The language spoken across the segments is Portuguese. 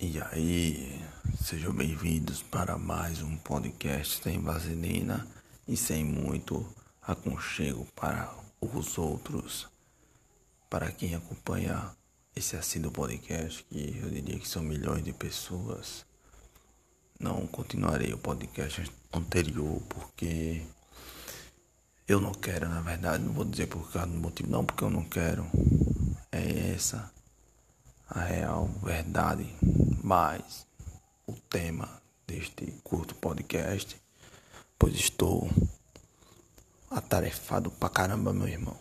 E aí, sejam bem-vindos para mais um podcast sem vaselina e sem muito aconchego para os outros. Para quem acompanha esse assíduo podcast, que eu diria que são milhões de pessoas, não continuarei o podcast anterior porque eu não quero, na verdade, não vou dizer por causa do motivo, não porque eu não quero. É essa a real verdade mais o tema deste curto podcast, pois estou atarefado pra caramba, meu irmão.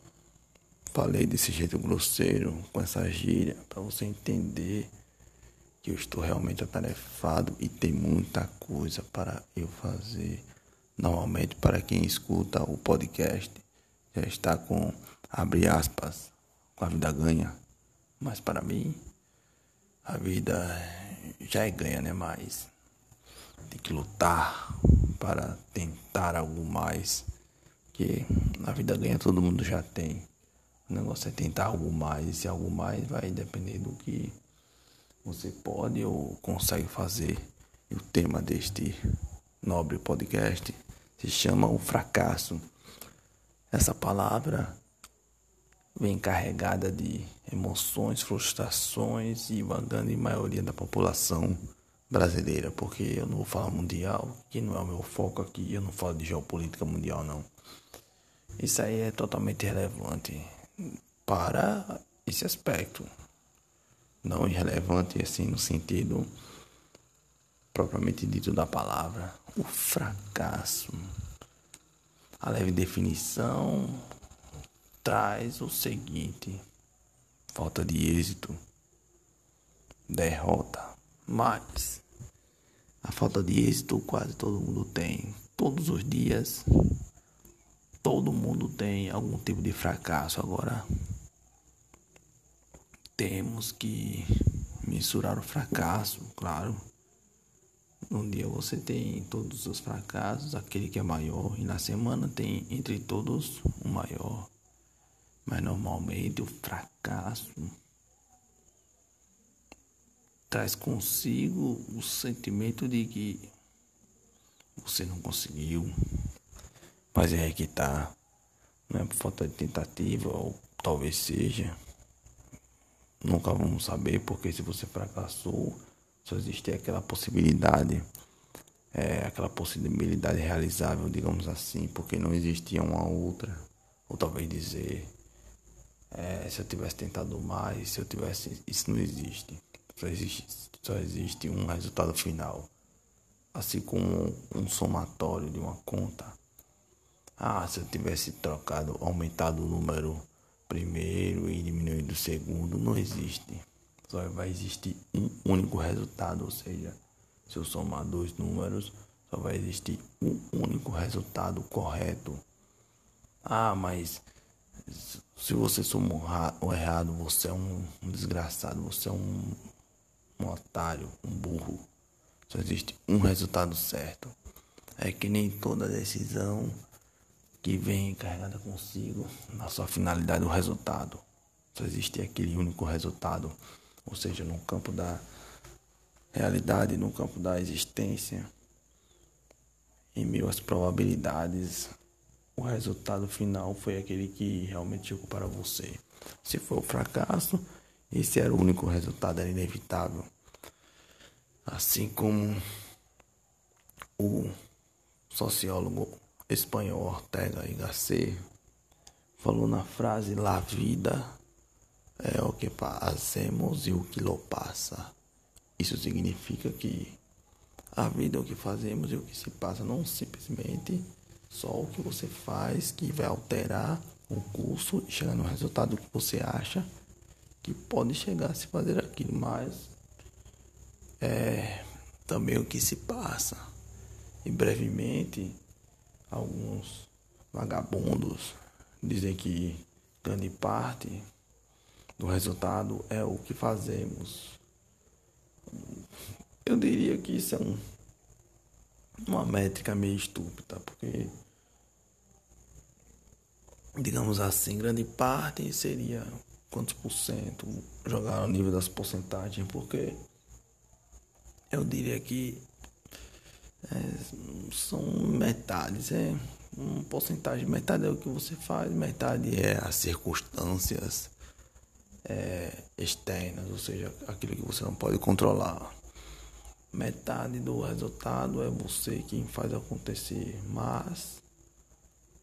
Falei desse jeito grosseiro, com essa gíria, para você entender que eu estou realmente atarefado e tem muita coisa para eu fazer. Normalmente, para quem escuta o podcast, já está com, abre aspas, com a vida ganha. Mas para mim, a vida já é ganha, né? Mas tem que lutar para tentar algo mais. Que a vida ganha todo mundo já tem. O negócio é tentar algo mais. E algo mais vai depender do que você pode ou consegue fazer. E o tema deste nobre podcast se chama o fracasso. Essa palavra vem carregada de emoções, frustrações e uma grande maioria da população brasileira, porque eu não vou falar mundial, que não é o meu foco aqui, eu não falo de geopolítica mundial não. Isso aí é totalmente irrelevante para esse aspecto. Não irrelevante assim no sentido propriamente dito da palavra, o fracasso. A leve definição traz o seguinte: falta de êxito, derrota, mas a falta de êxito quase todo mundo tem. Todos os dias, todo mundo tem algum tipo de fracasso. Agora, temos que mensurar o fracasso, claro. Um dia você tem todos os fracassos, aquele que é maior, e na semana tem entre todos o maior. Mas normalmente o fracasso traz consigo o sentimento de que você não conseguiu. Mas é que tá. Não é por falta de tentativa, ou talvez seja. Nunca vamos saber, porque se você fracassou, só existe aquela possibilidade. É, aquela possibilidade realizável, digamos assim, porque não existia uma outra. Ou talvez dizer é, se eu tivesse tentado mais, se eu tivesse. Isso não existe. Só existe, só existe um resultado final. Assim como um somatório de uma conta. Ah, se eu tivesse trocado, aumentado o número primeiro e diminuído o segundo, não existe. Só vai existir um único resultado, ou seja, se eu somar dois números, só vai existir um único resultado correto. Ah, mas se você somar errado, você é um, desgraçado, você é um, um otário, um burro. Só existe um resultado certo. É que nem toda decisão que vem carregada consigo, na sua finalidade, o resultado. Só existe aquele único resultado. Ou seja, no campo da realidade, no campo da existência, em meio às probabilidades, o resultado final foi aquele que realmente chegou para você. Se foi o fracasso, esse era o único resultado, era inevitável. Assim como o sociólogo espanhol Ortega y Gasset falou na frase La vida é o que fazemos e o que lo passa. Isso significa que a vida é o que fazemos e o que se passa, não simplesmente só o que você faz que vai alterar o curso e chegar no resultado que você acha que pode chegar a se fazer aquilo, mas é também o que se passa. E brevemente, alguns vagabundos dizem que grande parte do resultado é o que fazemos. Eu diria que isso é um uma métrica meio estúpida, porque digamos assim, grande parte seria quantos por cento jogar ao nível das porcentagens, porque eu diria que é, são metades, é um porcentagem, metade é o que você faz, metade é as circunstâncias é, externas, ou seja, aquilo que você não pode controlar. Metade do resultado é você quem faz acontecer, mas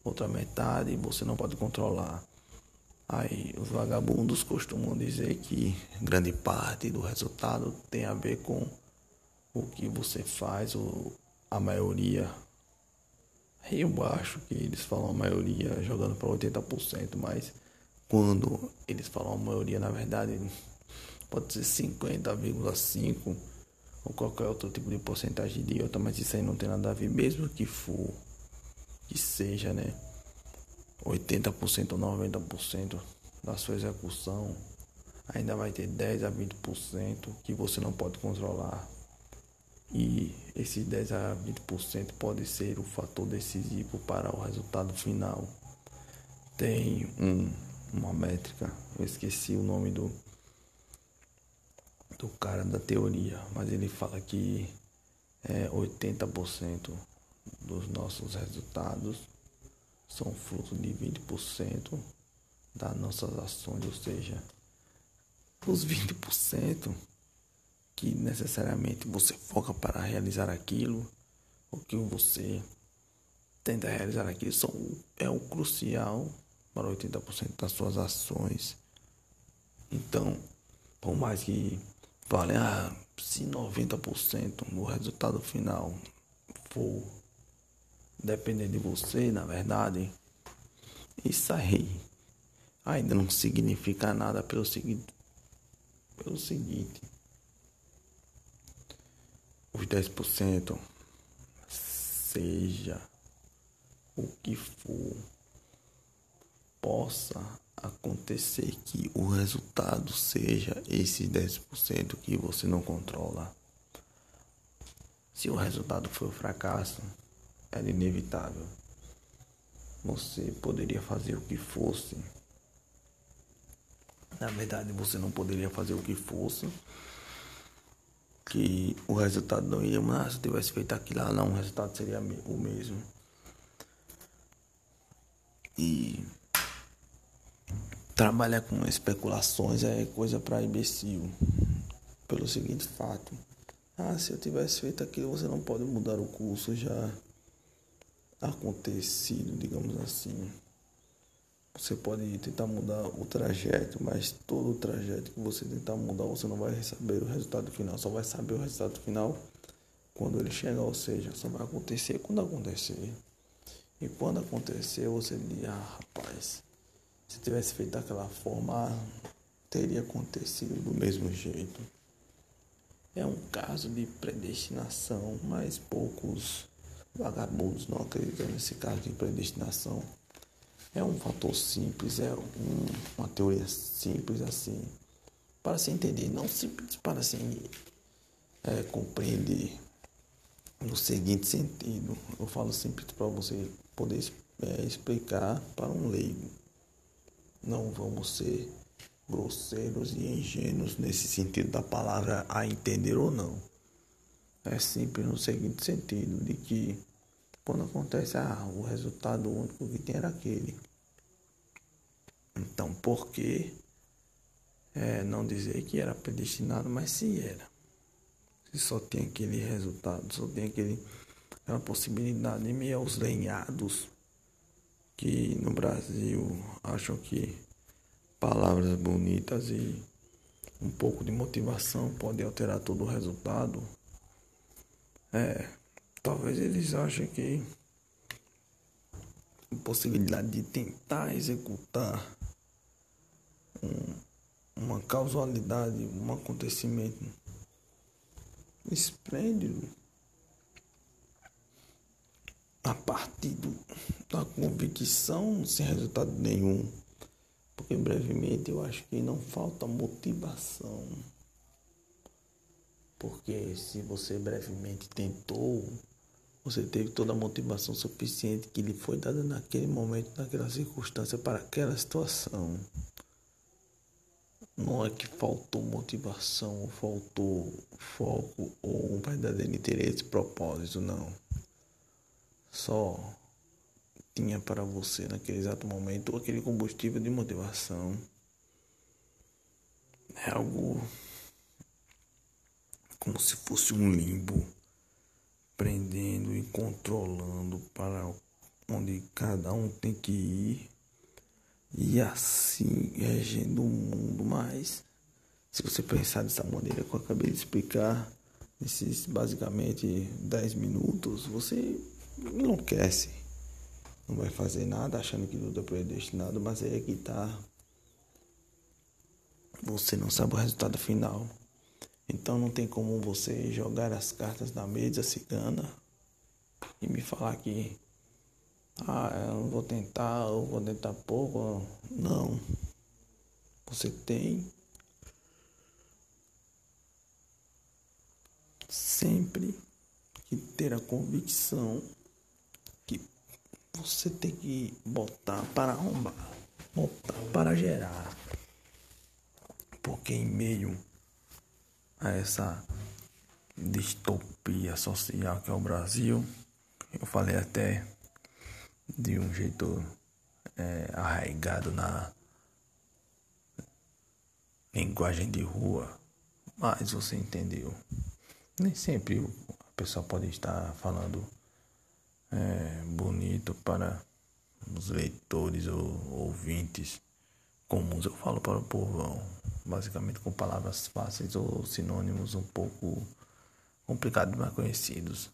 outra metade você não pode controlar. Aí os vagabundos costumam dizer que grande parte do resultado tem a ver com o que você faz, ou a maioria. Eu acho que eles falam a maioria jogando para 80%, mas quando eles falam a maioria, na verdade, pode ser 50,5% ou qualquer outro tipo de porcentagem de idiota, mas isso aí não tem nada a ver, mesmo que for, que seja, né? 80% ou 90% da sua execução, ainda vai ter 10 a 20% que você não pode controlar. E esses 10 a 20% pode ser o fator decisivo para o resultado final. Tem um, uma métrica, eu esqueci o nome do, do cara da teoria, mas ele fala que é, 80% dos nossos resultados são fruto de 20% das nossas ações, ou seja, os 20% que necessariamente você foca para realizar aquilo, o que você tenta realizar aquilo são, é o crucial para 80% das suas ações. Então, por mais que falem, ah, se 90% do resultado final for depender de você, na verdade, isso aí ainda não significa nada pelo seguinte, pelo seguinte, os 10% seja o que for possa acontecer que o resultado seja esses 10% que você não controla. Se o resultado for fracasso, era inevitável. Você poderia fazer o que fosse. Na verdade, você não poderia fazer o que fosse. Que o resultado não iria, mas se tivesse feito aquilo lá, não, o resultado seria o mesmo. E trabalhar com especulações é coisa para imbecil. Pelo seguinte fato. Ah, se eu tivesse feito aquilo, você não pode mudar o curso já acontecido, digamos assim. Você pode tentar mudar o trajeto, mas todo o trajeto que você tentar mudar, você não vai saber o resultado final. Só vai saber o resultado final quando ele chegar, ou seja, só vai acontecer quando acontecer. E quando acontecer, você diz, ah, rapaz, se tivesse feito daquela forma, teria acontecido do mesmo jeito. É um caso de predestinação, mas poucos Vagabundos não acreditam nesse caso de predestinação. É um fator simples, é um, uma teoria simples assim, para se entender, não simples para se é, compreender no seguinte sentido. Eu falo simples para você poder é, explicar para um leigo. Não vamos ser grosseiros e ingênuos nesse sentido da palavra a entender ou não. É simples no seguinte sentido, de que quando acontece, ah, o resultado único que tem era aquele. Então, por que é, não dizer que era predestinado, mas se era? Se só tem aquele resultado, só tem aquele, aquela possibilidade, e meio aos lenhados que no Brasil acham que palavras bonitas e um pouco de motivação pode alterar todo o resultado. É, talvez eles achem que a possibilidade de tentar executar um, uma causalidade, um acontecimento esplêndido a partir do, da convicção sem resultado nenhum. Porque brevemente eu acho que não falta motivação. Porque se você brevemente tentou, você teve toda a motivação suficiente que lhe foi dada naquele momento, naquela circunstância, para aquela situação. não é que faltou motivação, ou faltou foco ou um verdadeiro interesse, propósito, não. Só tinha para você naquele exato momento aquele combustível de motivação. É algo como se fosse um limbo prendendo e controlando para onde cada um tem que ir e assim regendo o mundo. Mas se você pensar dessa maneira que eu acabei de explicar, nesses basicamente 10 minutos, você enlouquece. Não vai fazer nada achando que tudo é predestinado, mas aí é que tá. Você não sabe o resultado final. Então não tem como você jogar as cartas na mesa cigana e me falar que ah, eu vou tentar, eu vou tentar pouco. Não. Você tem sempre que ter a convicção você tem que botar para arrombar, botar para gerar. Porque em meio a essa distopia social que é o Brasil, eu falei até de um jeito é, arraigado na linguagem de rua, mas você entendeu. Nem sempre a pessoa pode estar falando é, bonito para os leitores ou ouvintes comuns. Eu falo para o povão, basicamente com palavras fáceis ou sinônimos um pouco complicados, mas conhecidos.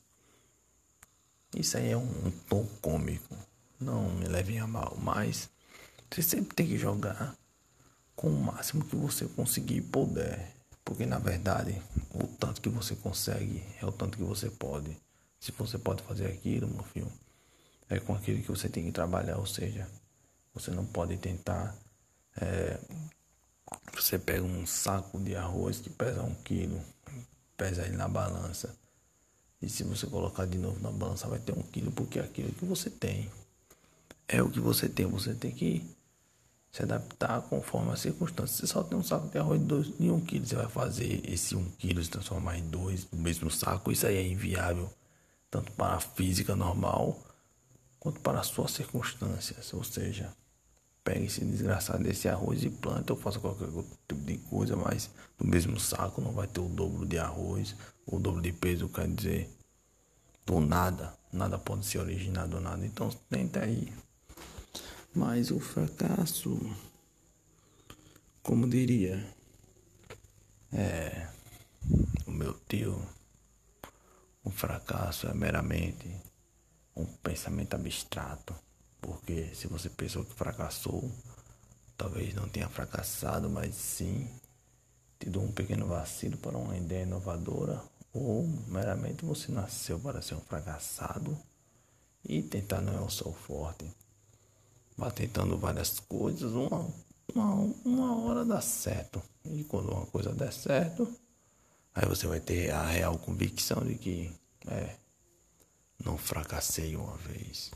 Isso aí é um, um tom cômico. Não me levem a mal, mas você sempre tem que jogar com o máximo que você conseguir e puder. Porque na verdade, o tanto que você consegue é o tanto que você pode. Se você pode fazer aquilo, meu filho, é com aquilo que você tem que trabalhar. Ou seja, você não pode tentar. É, você pega um saco de arroz que pesa um quilo, pesa ele na balança. E se você colocar de novo na balança, vai ter um quilo, porque é aquilo que você tem. É o que você tem. Você tem que se adaptar conforme as circunstâncias. Você só tem um saco de arroz de, dois, de um quilo. Você vai fazer esse um quilo se transformar em dois no mesmo saco. Isso aí é inviável, tanto para a física normal quanto para as suas circunstâncias. Ou seja, pegue esse desgraçado desse arroz e planta ou faça qualquer tipo de coisa, mas no mesmo saco não vai ter o dobro de arroz o dobro de peso quer dizer do nada. Nada pode se originar do nada. Então tenta aí. Mas o fracasso, como diria, é o meu tio, o fracasso é meramente um pensamento abstrato. Porque se você pensou que fracassou, talvez não tenha fracassado, mas sim tido um pequeno vacilo para uma ideia inovadora, ou meramente você nasceu para ser um fracassado e tentar não é o seu forte. Vá tentando várias coisas, uma, uma, uma hora dá certo. E quando uma coisa der certo, aí você vai ter a real convicção de que é, não fracassei uma vez.